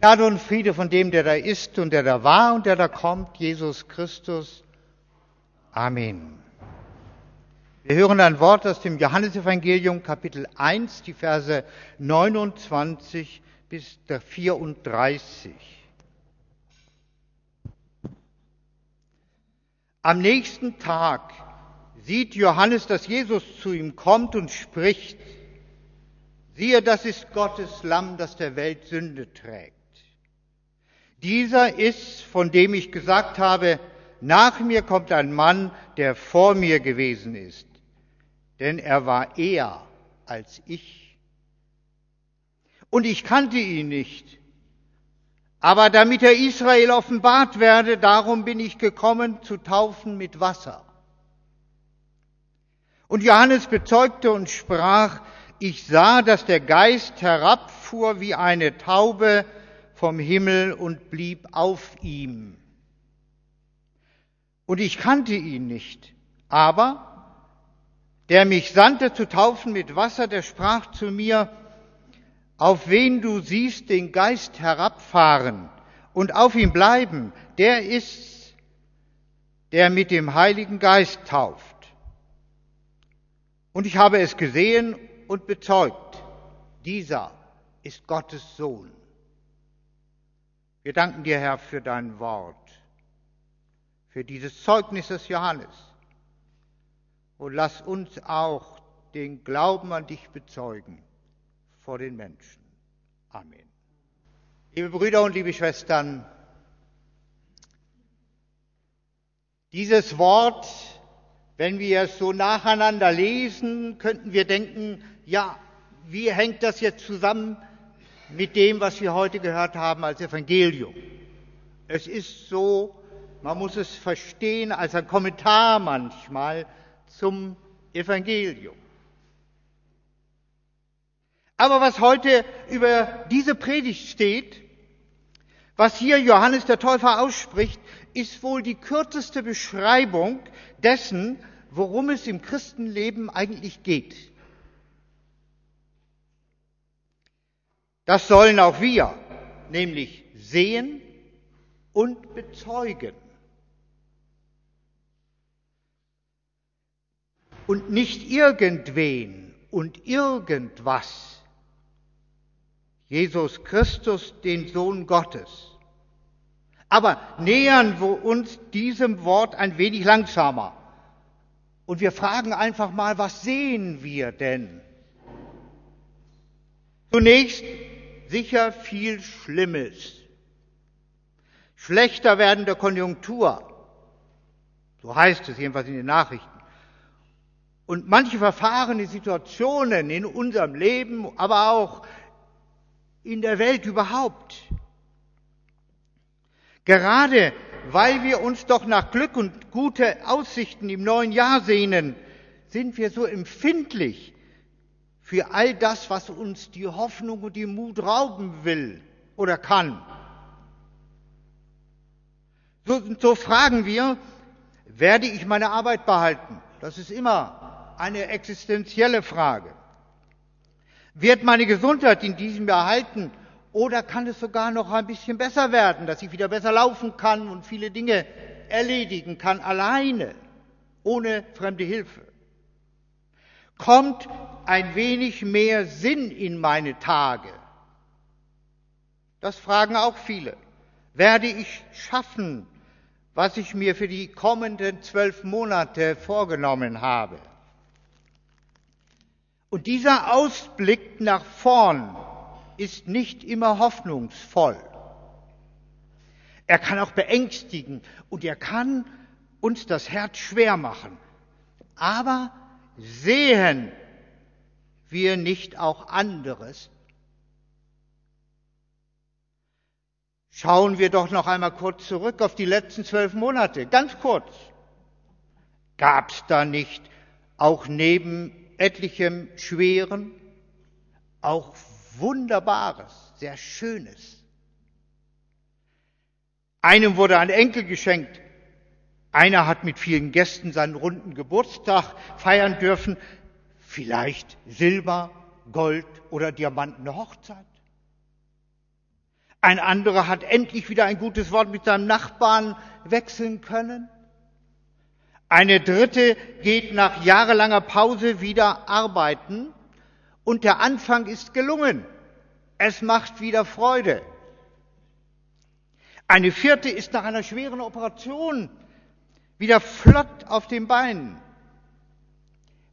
Gnade und Friede von dem, der da ist und der da war und der da kommt, Jesus Christus. Amen. Wir hören ein Wort aus dem Johannesevangelium Kapitel 1, die Verse 29 bis 34. Am nächsten Tag sieht Johannes, dass Jesus zu ihm kommt und spricht, siehe, das ist Gottes Lamm, das der Welt Sünde trägt. Dieser ist, von dem ich gesagt habe, nach mir kommt ein Mann, der vor mir gewesen ist, denn er war eher als ich. Und ich kannte ihn nicht. Aber damit er Israel offenbart werde, darum bin ich gekommen zu taufen mit Wasser. Und Johannes bezeugte und sprach, ich sah, dass der Geist herabfuhr wie eine Taube vom Himmel und blieb auf ihm. Und ich kannte ihn nicht, aber der mich sandte zu taufen mit Wasser, der sprach zu mir, auf wen du siehst den Geist herabfahren und auf ihm bleiben, der ist's, der mit dem Heiligen Geist tauft. Und ich habe es gesehen und bezeugt, dieser ist Gottes Sohn. Wir danken dir, Herr, für dein Wort, für dieses Zeugnis des Johannes. Und lass uns auch den Glauben an dich bezeugen vor den Menschen. Amen. Liebe Brüder und liebe Schwestern, dieses Wort, wenn wir es so nacheinander lesen, könnten wir denken, ja, wie hängt das jetzt zusammen mit dem, was wir heute gehört haben als Evangelium? Es ist so, man muss es verstehen als ein Kommentar manchmal zum Evangelium. Aber was heute über diese Predigt steht, was hier Johannes der Täufer ausspricht, ist wohl die kürzeste Beschreibung dessen, worum es im Christenleben eigentlich geht. Das sollen auch wir, nämlich sehen und bezeugen. Und nicht irgendwen und irgendwas. Jesus Christus, den Sohn Gottes. Aber nähern wir uns diesem Wort ein wenig langsamer. Und wir fragen einfach mal, was sehen wir denn? Zunächst sicher viel Schlimmes. Schlechter werdende Konjunktur. So heißt es jedenfalls in den Nachrichten. Und manche verfahrene Situationen in unserem Leben, aber auch in der Welt überhaupt. Gerade weil wir uns doch nach Glück und gute Aussichten im neuen Jahr sehnen, sind wir so empfindlich für all das, was uns die Hoffnung und die Mut rauben will oder kann. So, so fragen wir, werde ich meine Arbeit behalten? Das ist immer eine existenzielle Frage. Wird meine Gesundheit in diesem Jahr halten oder kann es sogar noch ein bisschen besser werden, dass ich wieder besser laufen kann und viele Dinge erledigen kann, alleine, ohne fremde Hilfe? kommt ein wenig mehr Sinn in meine Tage? Das fragen auch viele. Werde ich schaffen, was ich mir für die kommenden zwölf Monate vorgenommen habe? Und dieser Ausblick nach vorn ist nicht immer hoffnungsvoll. Er kann auch beängstigen und er kann uns das Herz schwer machen. Aber Sehen wir nicht auch anderes? Schauen wir doch noch einmal kurz zurück auf die letzten zwölf Monate, ganz kurz. Gab es da nicht auch neben etlichem Schweren auch Wunderbares, sehr Schönes? Einem wurde ein Enkel geschenkt, einer hat mit vielen Gästen seinen runden Geburtstag feiern dürfen, vielleicht Silber, Gold oder Diamantene Hochzeit. Ein anderer hat endlich wieder ein gutes Wort mit seinem Nachbarn wechseln können. Eine dritte geht nach jahrelanger Pause wieder arbeiten und der Anfang ist gelungen. Es macht wieder Freude. Eine vierte ist nach einer schweren Operation wieder flott auf den Beinen.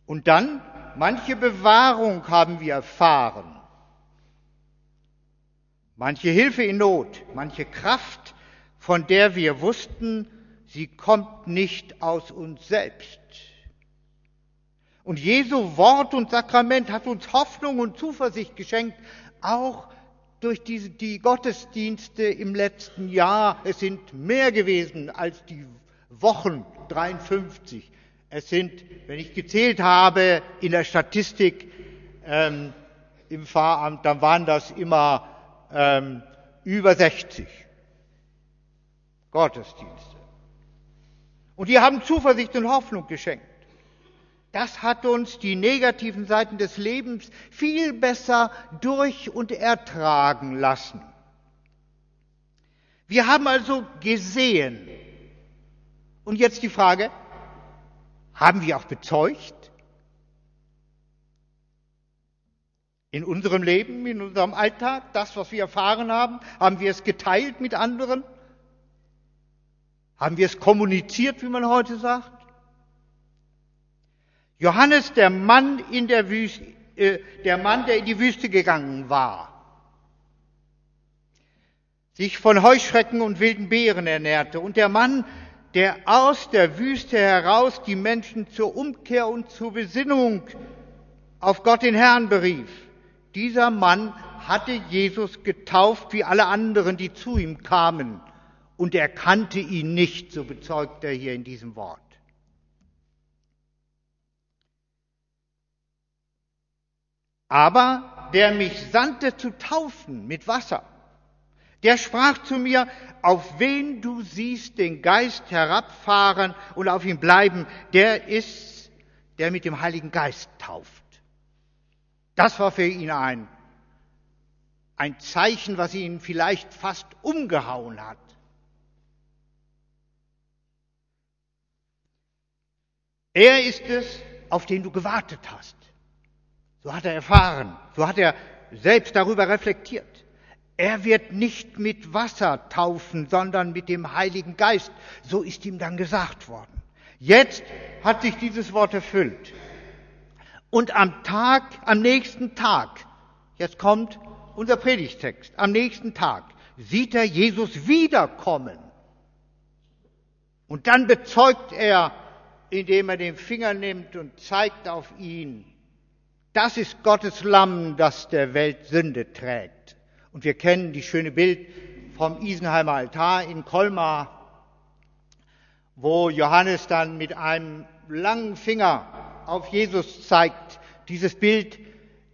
Und dann, manche Bewahrung haben wir erfahren. Manche Hilfe in Not, manche Kraft, von der wir wussten, sie kommt nicht aus uns selbst. Und Jesu Wort und Sakrament hat uns Hoffnung und Zuversicht geschenkt, auch durch die, die Gottesdienste im letzten Jahr. Es sind mehr gewesen als die Wochen 53. Es sind, wenn ich gezählt habe in der Statistik ähm, im Pfarramt, dann waren das immer ähm, über 60 Gottesdienste. Und die haben Zuversicht und Hoffnung geschenkt. Das hat uns die negativen Seiten des Lebens viel besser durch und ertragen lassen. Wir haben also gesehen. Und jetzt die Frage, haben wir auch bezeugt? In unserem Leben, in unserem Alltag, das, was wir erfahren haben, haben wir es geteilt mit anderen? Haben wir es kommuniziert, wie man heute sagt? Johannes, der Mann in der Wüste, äh, der Mann, der in die Wüste gegangen war, sich von Heuschrecken und wilden Beeren ernährte und der Mann, der aus der Wüste heraus die Menschen zur Umkehr und zur Besinnung auf Gott den Herrn berief. Dieser Mann hatte Jesus getauft wie alle anderen, die zu ihm kamen, und er kannte ihn nicht, so bezeugt er hier in diesem Wort. Aber der mich sandte zu taufen mit Wasser, der sprach zu mir, auf wen du siehst den Geist herabfahren und auf ihn bleiben, der ist, der mit dem Heiligen Geist tauft. Das war für ihn ein, ein Zeichen, was ihn vielleicht fast umgehauen hat. Er ist es, auf den du gewartet hast. So hat er erfahren, so hat er selbst darüber reflektiert. Er wird nicht mit Wasser taufen, sondern mit dem Heiligen Geist. So ist ihm dann gesagt worden. Jetzt hat sich dieses Wort erfüllt. Und am Tag, am nächsten Tag, jetzt kommt unser Predigtext, am nächsten Tag sieht er Jesus wiederkommen. Und dann bezeugt er, indem er den Finger nimmt und zeigt auf ihn, das ist Gottes Lamm, das der Welt Sünde trägt. Und wir kennen die schöne Bild vom Isenheimer Altar in Colmar, wo Johannes dann mit einem langen Finger auf Jesus zeigt. Dieses Bild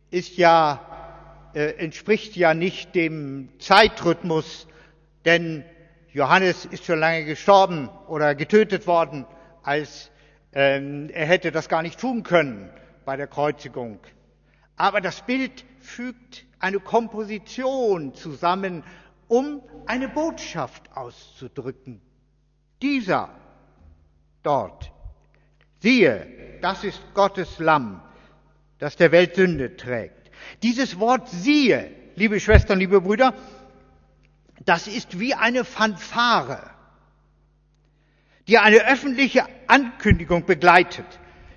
ist ja, äh, entspricht ja nicht dem Zeitrhythmus, denn Johannes ist schon lange gestorben oder getötet worden, als ähm, er hätte das gar nicht tun können bei der Kreuzigung. Aber das Bild fügt eine Komposition zusammen, um eine Botschaft auszudrücken. Dieser dort, siehe, das ist Gottes Lamm, das der Welt Sünde trägt. Dieses Wort siehe, liebe Schwestern, liebe Brüder, das ist wie eine Fanfare, die eine öffentliche Ankündigung begleitet,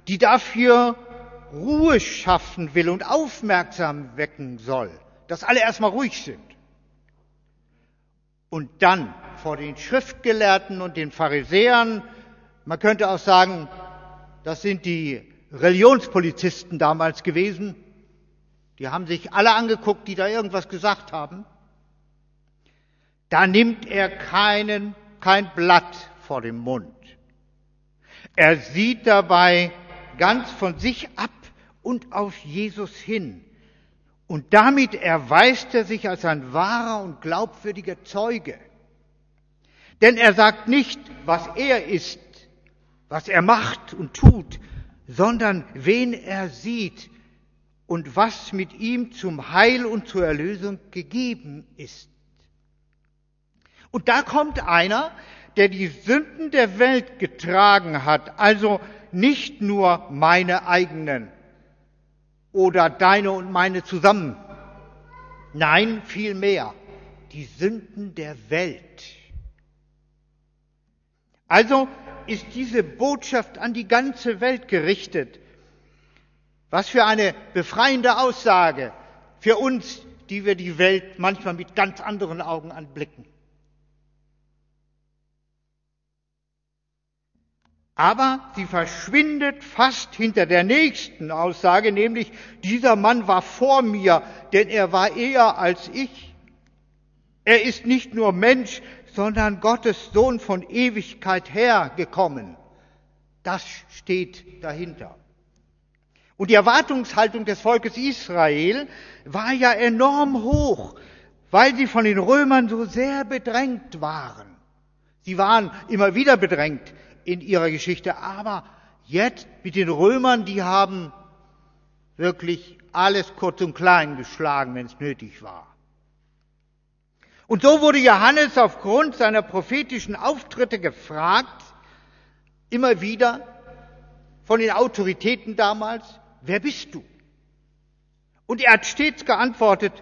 die dafür Ruhe schaffen will und aufmerksam wecken soll, dass alle erstmal ruhig sind. Und dann vor den Schriftgelehrten und den Pharisäern, man könnte auch sagen, das sind die Religionspolizisten damals gewesen, die haben sich alle angeguckt, die da irgendwas gesagt haben. Da nimmt er keinen, kein Blatt vor dem Mund. Er sieht dabei ganz von sich ab und auf Jesus hin. Und damit erweist er sich als ein wahrer und glaubwürdiger Zeuge. Denn er sagt nicht, was er ist, was er macht und tut, sondern wen er sieht und was mit ihm zum Heil und zur Erlösung gegeben ist. Und da kommt einer, der die Sünden der Welt getragen hat, also nicht nur meine eigenen oder deine und meine zusammen. Nein, vielmehr die Sünden der Welt. Also ist diese Botschaft an die ganze Welt gerichtet. Was für eine befreiende Aussage für uns, die wir die Welt manchmal mit ganz anderen Augen anblicken. Aber sie verschwindet fast hinter der nächsten Aussage, nämlich dieser Mann war vor mir, denn er war eher als ich. Er ist nicht nur Mensch, sondern Gottes Sohn von Ewigkeit her gekommen. Das steht dahinter. Und die Erwartungshaltung des Volkes Israel war ja enorm hoch, weil sie von den Römern so sehr bedrängt waren. Sie waren immer wieder bedrängt in ihrer Geschichte. Aber jetzt mit den Römern, die haben wirklich alles kurz und klein geschlagen, wenn es nötig war. Und so wurde Johannes aufgrund seiner prophetischen Auftritte gefragt, immer wieder von den Autoritäten damals, wer bist du? Und er hat stets geantwortet,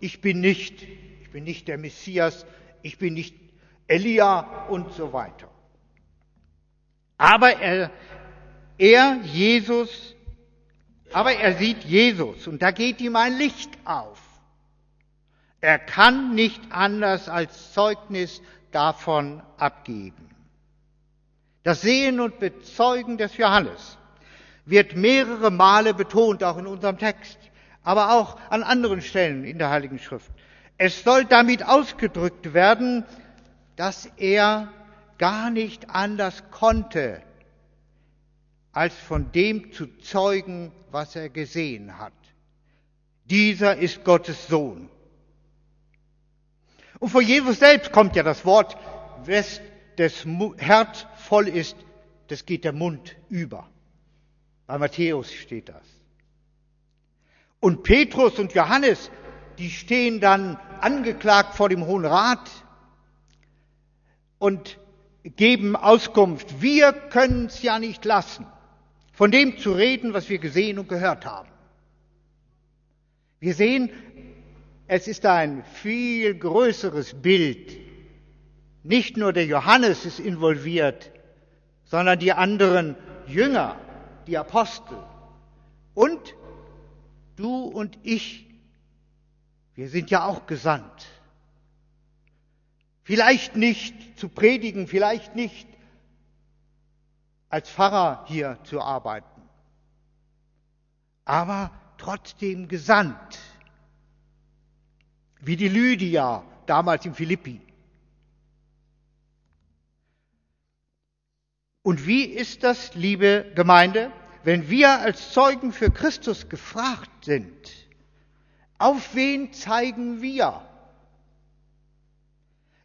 ich bin nicht, ich bin nicht der Messias, ich bin nicht Elia und so weiter. Aber er, er, Jesus, aber er sieht Jesus und da geht ihm ein Licht auf. Er kann nicht anders als Zeugnis davon abgeben. Das Sehen und Bezeugen des Johannes wird mehrere Male betont, auch in unserem Text, aber auch an anderen Stellen in der Heiligen Schrift. Es soll damit ausgedrückt werden, dass er gar nicht anders konnte, als von dem zu zeugen, was er gesehen hat. Dieser ist Gottes Sohn. Und von Jesus selbst kommt ja das Wort, wes des Herz voll ist, das geht der Mund über. Bei Matthäus steht das. Und Petrus und Johannes, die stehen dann angeklagt vor dem Hohen Rat und geben Auskunft. Wir können es ja nicht lassen, von dem zu reden, was wir gesehen und gehört haben. Wir sehen, es ist ein viel größeres Bild. Nicht nur der Johannes ist involviert, sondern die anderen Jünger, die Apostel und du und ich. Wir sind ja auch gesandt. Vielleicht nicht zu predigen, vielleicht nicht als Pfarrer hier zu arbeiten, aber trotzdem gesandt, wie die Lydia damals in Philippi. Und wie ist das, liebe Gemeinde, wenn wir als Zeugen für Christus gefragt sind? Auf wen zeigen wir?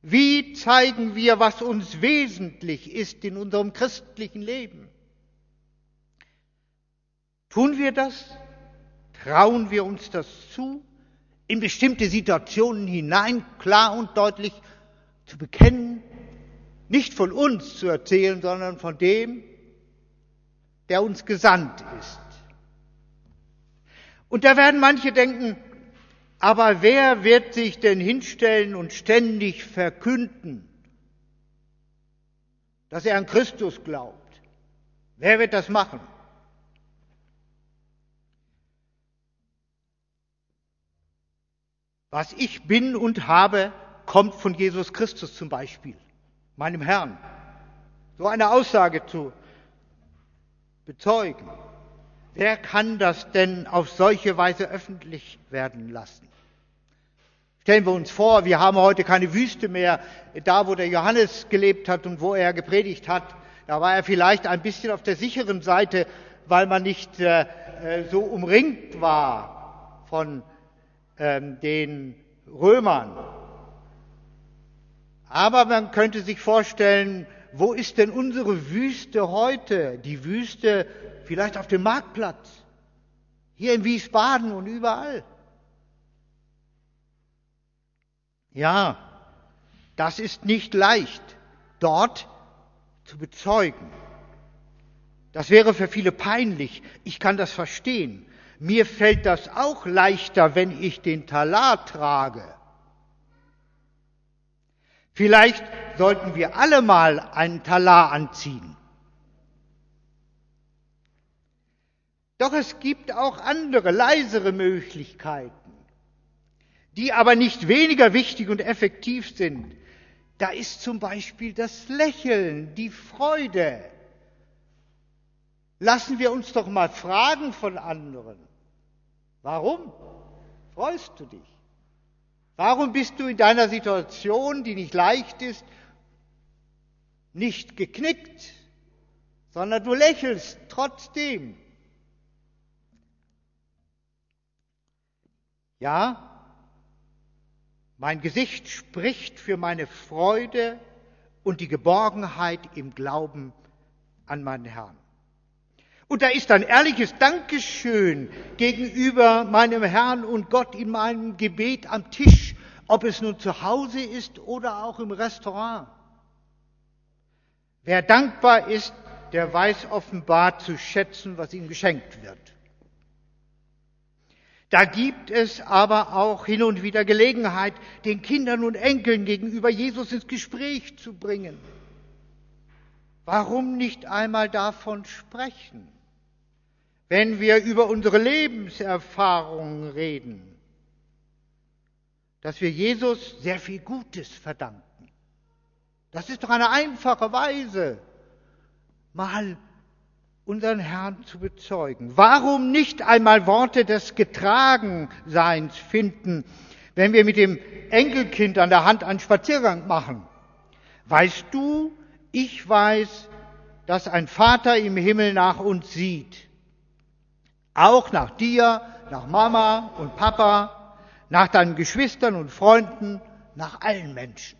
Wie zeigen wir, was uns wesentlich ist in unserem christlichen Leben? Tun wir das? Trauen wir uns das zu, in bestimmte Situationen hinein klar und deutlich zu bekennen, nicht von uns zu erzählen, sondern von dem, der uns gesandt ist. Und da werden manche denken, aber wer wird sich denn hinstellen und ständig verkünden, dass er an Christus glaubt? Wer wird das machen? Was ich bin und habe, kommt von Jesus Christus zum Beispiel, meinem Herrn. So eine Aussage zu bezeugen. Wer kann das denn auf solche Weise öffentlich werden lassen? Stellen wir uns vor, wir haben heute keine Wüste mehr, da wo der Johannes gelebt hat und wo er gepredigt hat. Da war er vielleicht ein bisschen auf der sicheren Seite, weil man nicht äh, äh so umringt war von ähm, den Römern. Aber man könnte sich vorstellen, wo ist denn unsere Wüste heute? Die Wüste vielleicht auf dem Marktplatz, hier in Wiesbaden und überall. Ja, Das ist nicht leicht, dort zu bezeugen. Das wäre für viele peinlich. Ich kann das verstehen. Mir fällt das auch leichter, wenn ich den Talar trage. Vielleicht sollten wir alle mal einen Talar anziehen. Doch es gibt auch andere, leisere Möglichkeiten, die aber nicht weniger wichtig und effektiv sind. Da ist zum Beispiel das Lächeln, die Freude. Lassen wir uns doch mal fragen von anderen. Warum freust du dich? Warum bist du in deiner Situation, die nicht leicht ist, nicht geknickt, sondern du lächelst trotzdem? Ja, mein Gesicht spricht für meine Freude und die Geborgenheit im Glauben an meinen Herrn. Und da ist ein ehrliches Dankeschön gegenüber meinem Herrn und Gott in meinem Gebet am Tisch, ob es nun zu Hause ist oder auch im Restaurant. Wer dankbar ist, der weiß offenbar zu schätzen, was ihm geschenkt wird. Da gibt es aber auch hin und wieder Gelegenheit, den Kindern und Enkeln gegenüber Jesus ins Gespräch zu bringen. Warum nicht einmal davon sprechen, wenn wir über unsere Lebenserfahrungen reden, dass wir Jesus sehr viel Gutes verdanken? Das ist doch eine einfache Weise, mal unseren Herrn zu bezeugen. Warum nicht einmal Worte des Getragenseins finden, wenn wir mit dem Enkelkind an der Hand einen Spaziergang machen? Weißt du, ich weiß, dass ein Vater im Himmel nach uns sieht. Auch nach dir, nach Mama und Papa, nach deinen Geschwistern und Freunden, nach allen Menschen.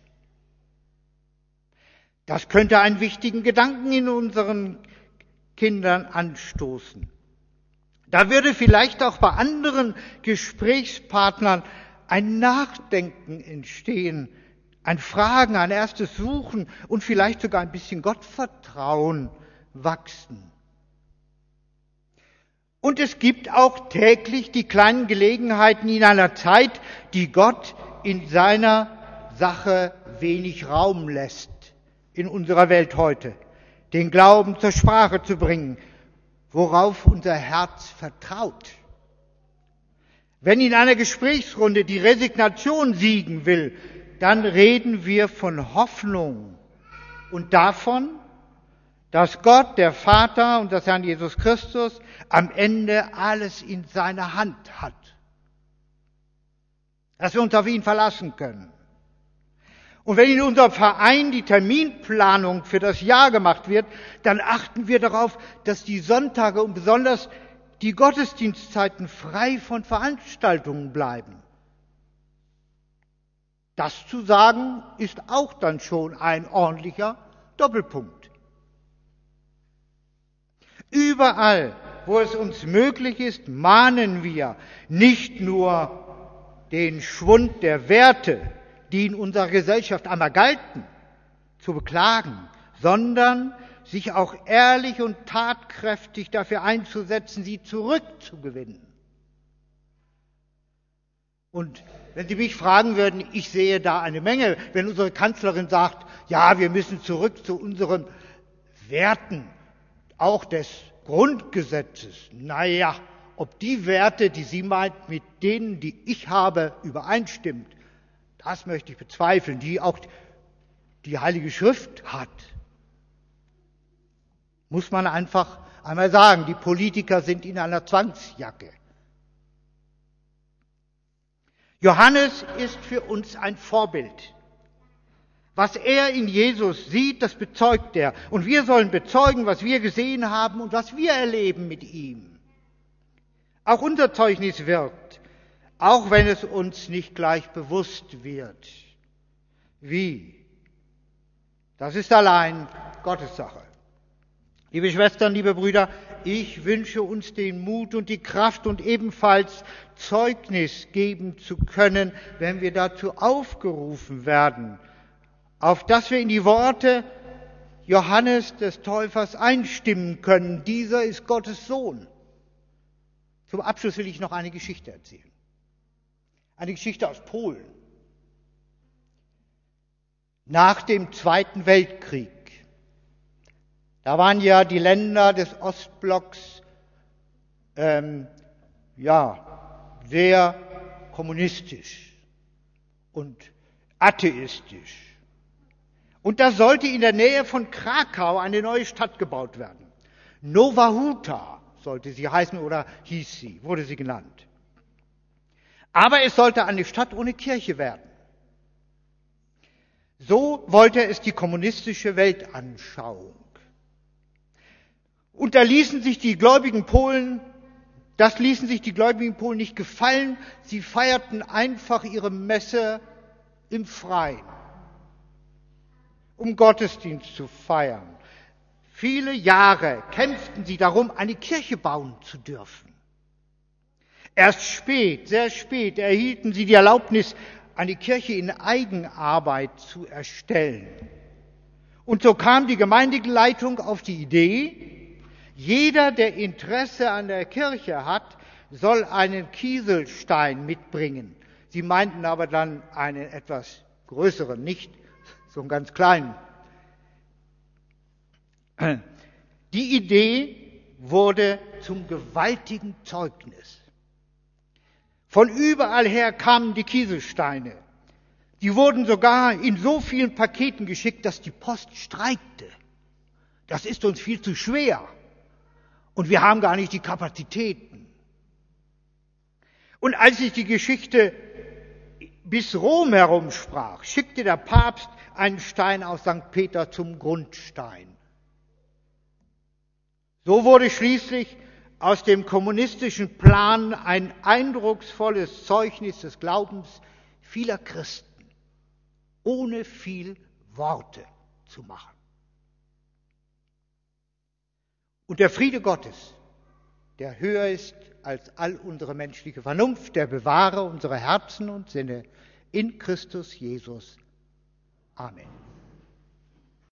Das könnte einen wichtigen Gedanken in unseren Kindern anstoßen. Da würde vielleicht auch bei anderen Gesprächspartnern ein Nachdenken entstehen, ein Fragen, ein erstes Suchen und vielleicht sogar ein bisschen Gottvertrauen wachsen. Und es gibt auch täglich die kleinen Gelegenheiten in einer Zeit, die Gott in seiner Sache wenig Raum lässt in unserer Welt heute den Glauben zur Sprache zu bringen, worauf unser Herz vertraut. Wenn in einer Gesprächsrunde die Resignation siegen will, dann reden wir von Hoffnung und davon, dass Gott, der Vater und das Herrn Jesus Christus am Ende alles in seiner Hand hat. Dass wir uns auf ihn verlassen können. Und wenn in unserem Verein die Terminplanung für das Jahr gemacht wird, dann achten wir darauf, dass die Sonntage und besonders die Gottesdienstzeiten frei von Veranstaltungen bleiben. Das zu sagen, ist auch dann schon ein ordentlicher Doppelpunkt. Überall, wo es uns möglich ist, mahnen wir nicht nur den Schwund der Werte, die in unserer Gesellschaft einmal galten, zu beklagen, sondern sich auch ehrlich und tatkräftig dafür einzusetzen, sie zurückzugewinnen. Und wenn Sie mich fragen würden, ich sehe da eine Menge, wenn unsere Kanzlerin sagt, ja, wir müssen zurück zu unseren Werten, auch des Grundgesetzes. Naja, ob die Werte, die sie meint, mit denen, die ich habe, übereinstimmt, das möchte ich bezweifeln, die auch die Heilige Schrift hat. Muss man einfach einmal sagen, die Politiker sind in einer Zwangsjacke. Johannes ist für uns ein Vorbild. Was er in Jesus sieht, das bezeugt er. Und wir sollen bezeugen, was wir gesehen haben und was wir erleben mit ihm. Auch unser Zeugnis wirkt auch wenn es uns nicht gleich bewusst wird. Wie? Das ist allein Gottes Sache. Liebe Schwestern, liebe Brüder, ich wünsche uns den Mut und die Kraft und ebenfalls Zeugnis geben zu können, wenn wir dazu aufgerufen werden, auf das wir in die Worte Johannes des Täufers einstimmen können. Dieser ist Gottes Sohn. Zum Abschluss will ich noch eine Geschichte erzählen. Eine Geschichte aus Polen. Nach dem Zweiten Weltkrieg. Da waren ja die Länder des Ostblocks ähm, ja, sehr kommunistisch und atheistisch. Und da sollte in der Nähe von Krakau eine neue Stadt gebaut werden. Nova Huta sollte sie heißen oder hieß sie, wurde sie genannt. Aber es sollte eine Stadt ohne Kirche werden. So wollte es die kommunistische Weltanschauung. Und da ließen sich die gläubigen Polen, das ließen sich die gläubigen Polen nicht gefallen. Sie feierten einfach ihre Messe im Freien um Gottesdienst zu feiern. Viele Jahre kämpften sie darum, eine Kirche bauen zu dürfen. Erst spät, sehr spät, erhielten sie die Erlaubnis, eine Kirche in Eigenarbeit zu erstellen. Und so kam die Gemeindeleitung auf die Idee, jeder, der Interesse an der Kirche hat, soll einen Kieselstein mitbringen. Sie meinten aber dann einen etwas größeren, nicht so einen ganz kleinen. Die Idee wurde zum gewaltigen Zeugnis. Von überall her kamen die Kieselsteine. Die wurden sogar in so vielen Paketen geschickt, dass die Post streikte. Das ist uns viel zu schwer. Und wir haben gar nicht die Kapazitäten. Und als sich die Geschichte bis Rom herumsprach, schickte der Papst einen Stein aus St. Peter zum Grundstein. So wurde schließlich aus dem kommunistischen Plan ein eindrucksvolles Zeugnis des Glaubens vieler Christen, ohne viel Worte zu machen. Und der Friede Gottes, der höher ist als all unsere menschliche Vernunft, der bewahre unsere Herzen und Sinne in Christus Jesus. Amen.